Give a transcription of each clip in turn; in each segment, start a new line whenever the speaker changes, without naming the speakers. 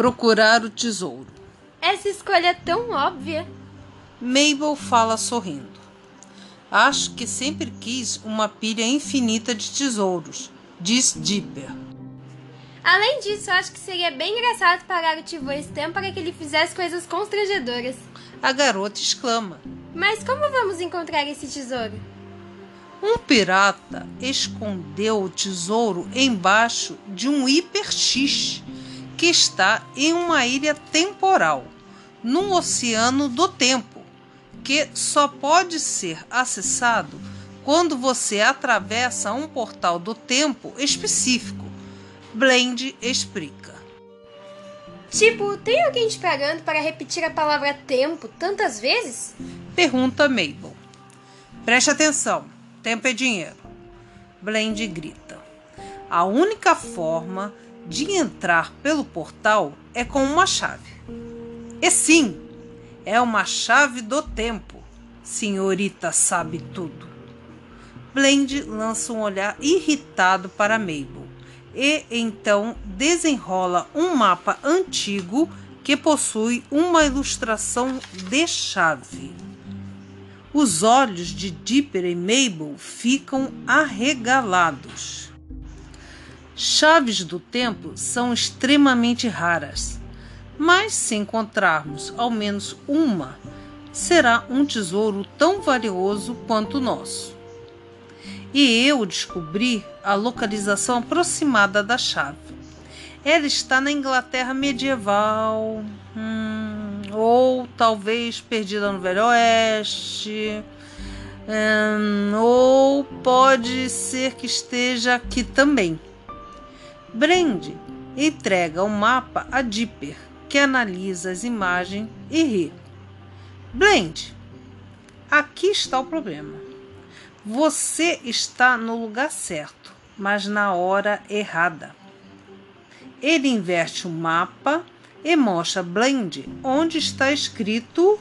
procurar o tesouro.
Essa escolha é tão óbvia.
Mabel fala sorrindo. Acho que sempre quis uma pilha infinita de tesouros, diz Dipper.
Além disso, acho que seria bem engraçado parar o Tivô Stan para que ele fizesse coisas constrangedoras.
A garota exclama.
Mas como vamos encontrar esse tesouro?
Um pirata escondeu o tesouro embaixo de um hiper-X que está em uma ilha temporal, num oceano do tempo, que só pode ser acessado quando você atravessa um portal do tempo específico. Blend explica.
Tipo, tem alguém te pagando para repetir a palavra tempo tantas vezes?
Pergunta Mabel. Preste atenção, tempo é dinheiro. Blend grita. A única forma de entrar pelo portal é com uma chave. E sim, é uma chave do tempo. Senhorita sabe tudo. Blend lança um olhar irritado para Mabel e então desenrola um mapa antigo que possui uma ilustração de chave. Os olhos de Dipper e Mabel ficam arregalados. Chaves do tempo são extremamente raras, mas se encontrarmos ao menos uma, será um tesouro tão valioso quanto o nosso. E eu descobri a localização aproximada da chave. Ela está na Inglaterra medieval, hum, ou talvez perdida no Velho Oeste. Hum, ou pode ser que esteja aqui também. Brand entrega o mapa a Dipper, que analisa as imagens e ri. Blend, aqui está o problema. Você está no lugar certo, mas na hora errada. Ele inverte o mapa e mostra Blend onde está escrito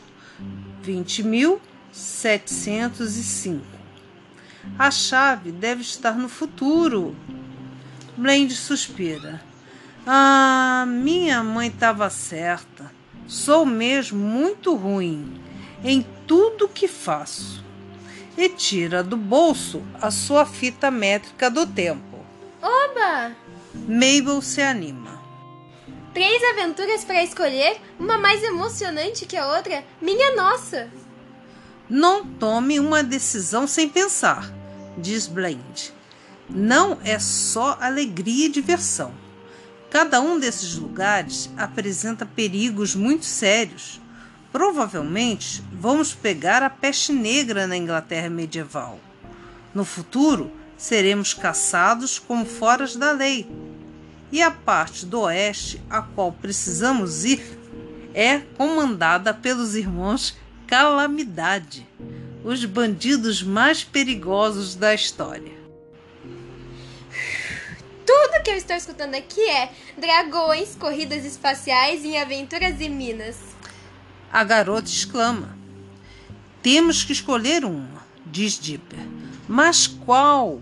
20.705. A chave deve estar no futuro, Blend suspira. Ah, minha mãe estava certa. Sou mesmo muito ruim em tudo que faço. E tira do bolso a sua fita métrica do tempo.
Oba!
Mabel se anima.
Três aventuras para escolher, uma mais emocionante que a outra? Minha nossa!
Não tome uma decisão sem pensar, diz Blend não é só alegria e diversão. Cada um desses lugares apresenta perigos muito sérios. Provavelmente vamos pegar a peste negra na Inglaterra medieval. No futuro, seremos caçados como foras da lei. E a parte do oeste a qual precisamos ir é comandada pelos irmãos Calamidade, os bandidos mais perigosos da história.
Tudo que eu estou escutando aqui é dragões, corridas espaciais em aventuras e minas.
A garota exclama. Temos que escolher uma, diz Dipper. Mas qual?